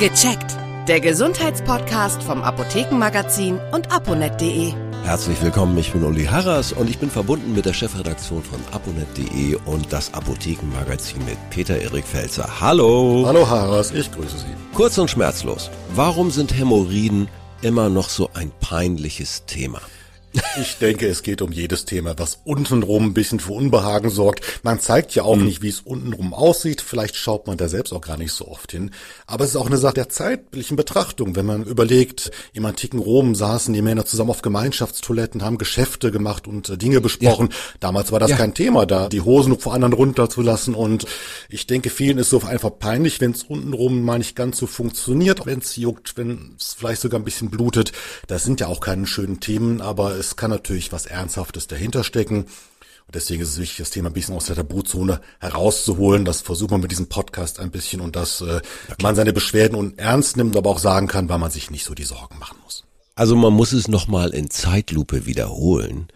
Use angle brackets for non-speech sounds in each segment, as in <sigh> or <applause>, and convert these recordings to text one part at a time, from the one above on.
Gecheckt. Der Gesundheitspodcast vom Apothekenmagazin und aponet.de. Herzlich willkommen, ich bin Uli Harras und ich bin verbunden mit der Chefredaktion von aponet.de und das Apothekenmagazin mit Peter Erik Felzer. Hallo. Hallo Harras, ich grüße Sie. Kurz und schmerzlos. Warum sind Hämorrhoiden immer noch so ein peinliches Thema? Ich denke, es geht um jedes Thema, was untenrum ein bisschen für Unbehagen sorgt. Man zeigt ja auch mhm. nicht, wie es untenrum aussieht. Vielleicht schaut man da selbst auch gar nicht so oft hin. Aber es ist auch eine Sache der zeitlichen Betrachtung. Wenn man überlegt, im antiken Rom saßen die Männer zusammen auf Gemeinschaftstoiletten, haben Geschäfte gemacht und äh, Dinge besprochen. Ja. Damals war das ja. kein Thema, da die Hosen vor anderen runterzulassen. Und ich denke, vielen ist so einfach peinlich, wenn es untenrum mal nicht ganz so funktioniert, wenn es juckt, wenn es vielleicht sogar ein bisschen blutet. Das sind ja auch keine schönen Themen, aber es kann natürlich was Ernsthaftes dahinter stecken. Und deswegen ist es wichtig, das Thema ein bisschen aus der Tabuzone herauszuholen. Das versucht man mit diesem Podcast ein bisschen und dass äh, man seine Beschwerden und ernst nimmt, aber auch sagen kann, weil man sich nicht so die Sorgen machen muss. Also man muss es nochmal in Zeitlupe wiederholen.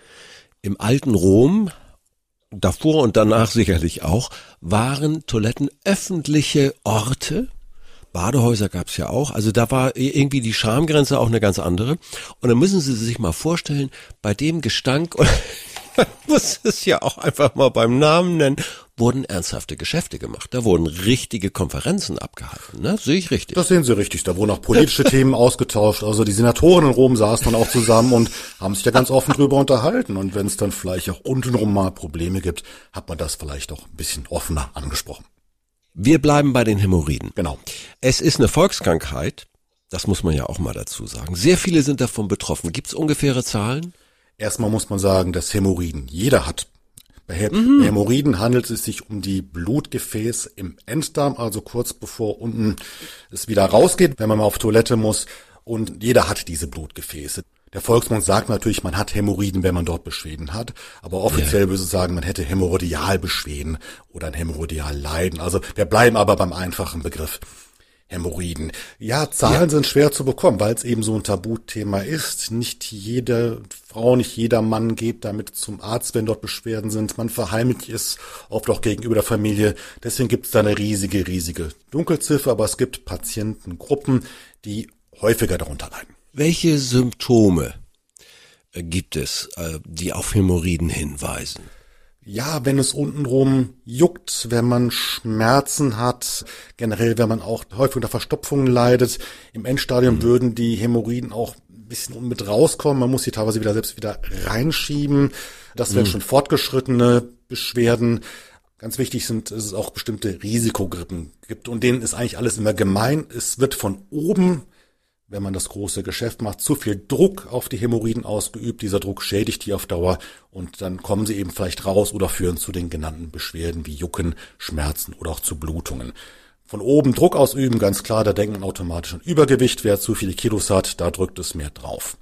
Im alten Rom, davor und danach sicherlich auch, waren Toiletten öffentliche Orte, Badehäuser gab's ja auch. Also da war irgendwie die Schamgrenze auch eine ganz andere. Und dann müssen Sie sich mal vorstellen, bei dem Gestank, und <laughs> man muss es ja auch einfach mal beim Namen nennen, wurden ernsthafte Geschäfte gemacht. Da wurden richtige Konferenzen abgehalten. Ne? Sehe ich richtig? Das sehen Sie richtig. Da wurden auch politische <laughs> Themen ausgetauscht. Also die Senatoren in Rom saßen dann auch zusammen und haben sich da ganz offen drüber unterhalten. Und wenn es dann vielleicht auch untenrum mal Probleme gibt, hat man das vielleicht auch ein bisschen offener angesprochen. Wir bleiben bei den Hämorrhoiden. Genau. Es ist eine Volkskrankheit. Das muss man ja auch mal dazu sagen. Sehr viele sind davon betroffen. Gibt es ungefähre Zahlen? Erstmal muss man sagen, dass Hämorrhoiden jeder hat. Bei mhm. Hämorrhoiden handelt es sich um die Blutgefäße im Enddarm, also kurz bevor unten es wieder rausgeht, wenn man mal auf Toilette muss. Und jeder hat diese Blutgefäße. Der Volksmund sagt natürlich, man hat Hämorrhoiden, wenn man dort Beschwerden hat, aber offiziell ja. würde es sagen, man hätte Hämorrhoidialbeschwerden oder ein Hämorrhoialleiden. Also wir bleiben aber beim einfachen Begriff. Hämorrhoiden. Ja, Zahlen ja. sind schwer zu bekommen, weil es eben so ein Tabuthema ist. Nicht jede Frau, nicht jeder Mann geht damit zum Arzt, wenn dort Beschwerden sind. Man verheimlicht es oft auch gegenüber der Familie. Deswegen gibt es da eine riesige, riesige Dunkelziffer, aber es gibt Patientengruppen, die häufiger darunter leiden. Welche Symptome äh, gibt es, äh, die auf Hämorrhoiden hinweisen? Ja, wenn es untenrum juckt, wenn man Schmerzen hat, generell, wenn man auch häufig unter Verstopfungen leidet. Im Endstadium mhm. würden die Hämorrhoiden auch ein bisschen mit rauskommen. Man muss sie teilweise wieder selbst wieder reinschieben. Das wären mhm. schon fortgeschrittene Beschwerden. Ganz wichtig sind, dass es auch bestimmte Risikogrippen gibt und denen ist eigentlich alles immer gemein. Es wird von oben wenn man das große Geschäft macht, zu viel Druck auf die Hämorrhoiden ausgeübt. Dieser Druck schädigt die auf Dauer und dann kommen sie eben vielleicht raus oder führen zu den genannten Beschwerden wie Jucken, Schmerzen oder auch zu Blutungen. Von oben Druck ausüben, ganz klar, da denkt man automatisch an Übergewicht. Wer zu viele Kilos hat, da drückt es mehr drauf.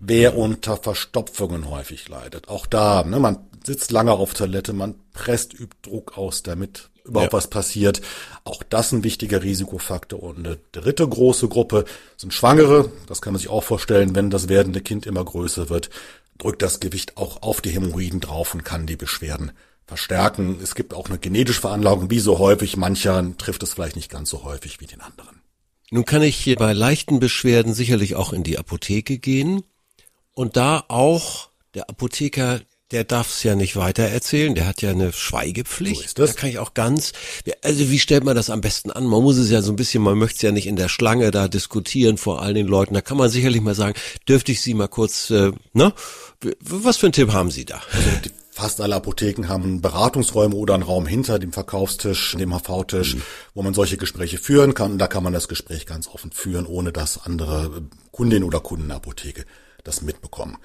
Wer unter Verstopfungen häufig leidet, auch da, ne, man sitzt lange auf Toilette, man presst, übt Druck aus, damit überhaupt ja. was passiert. Auch das ein wichtiger Risikofaktor. Und eine dritte große Gruppe sind Schwangere. Das kann man sich auch vorstellen, wenn das werdende Kind immer größer wird, drückt das Gewicht auch auf die Hämorrhoiden drauf und kann die Beschwerden verstärken. Es gibt auch eine genetische Veranlagung, wie so häufig. Mancher trifft es vielleicht nicht ganz so häufig wie den anderen. Nun kann ich hier bei leichten Beschwerden sicherlich auch in die Apotheke gehen und da auch der Apotheker der darf es ja nicht weiter erzählen, der hat ja eine Schweigepflicht. So ist das. Da kann ich auch ganz, also wie stellt man das am besten an? Man muss es ja so ein bisschen, man möchte es ja nicht in der Schlange da diskutieren vor all den Leuten. Da kann man sicherlich mal sagen, dürfte ich Sie mal kurz, äh, ne? Was für einen Tipp haben Sie da? Also fast alle Apotheken haben Beratungsräume oder einen Raum hinter dem Verkaufstisch, dem HV-Tisch, mhm. wo man solche Gespräche führen kann. Und da kann man das Gespräch ganz offen führen, ohne dass andere Kundin oder Kunden der Apotheke das mitbekommen.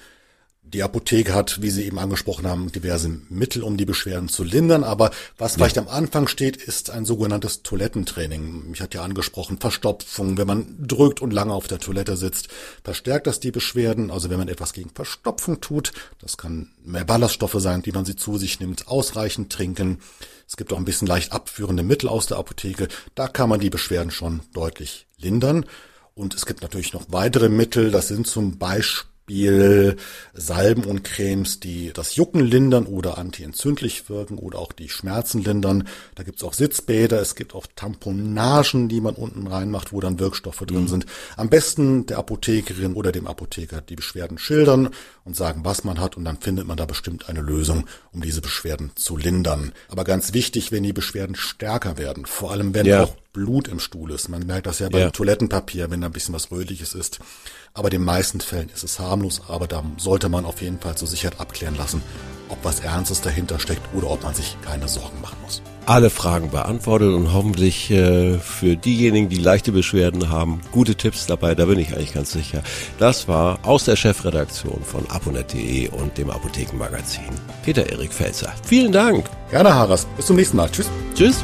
Die Apotheke hat, wie Sie eben angesprochen haben, diverse Mittel, um die Beschwerden zu lindern. Aber was ja. vielleicht am Anfang steht, ist ein sogenanntes Toilettentraining. Mich hat ja angesprochen, Verstopfung. Wenn man drückt und lange auf der Toilette sitzt, verstärkt das die Beschwerden. Also wenn man etwas gegen Verstopfung tut, das kann mehr Ballaststoffe sein, die man sie zu sich nimmt, ausreichend trinken. Es gibt auch ein bisschen leicht abführende Mittel aus der Apotheke. Da kann man die Beschwerden schon deutlich lindern. Und es gibt natürlich noch weitere Mittel. Das sind zum Beispiel Beispiel Salben und Cremes, die das Jucken lindern oder antientzündlich wirken oder auch die Schmerzen lindern. Da gibt's auch Sitzbäder, es gibt auch Tamponagen, die man unten reinmacht, wo dann Wirkstoffe drin mhm. sind. Am besten der Apothekerin oder dem Apotheker die Beschwerden schildern und sagen, was man hat und dann findet man da bestimmt eine Lösung, um diese Beschwerden zu lindern. Aber ganz wichtig, wenn die Beschwerden stärker werden, vor allem wenn ja. auch Blut im Stuhl ist. Man merkt das ja beim ja. Toilettenpapier, wenn da ein bisschen was Rötliches ist. Aber in den meisten Fällen ist es harmlos, aber da sollte man auf jeden Fall zur Sicherheit abklären lassen, ob was Ernstes dahinter steckt oder ob man sich keine Sorgen machen muss. Alle Fragen beantwortet und hoffentlich äh, für diejenigen, die leichte Beschwerden haben, gute Tipps dabei, da bin ich eigentlich ganz sicher. Das war aus der Chefredaktion von aponet.de und dem Apothekenmagazin Peter Erik Felzer. Vielen Dank. Gerne, Haras. Bis zum nächsten Mal. Tschüss. Tschüss.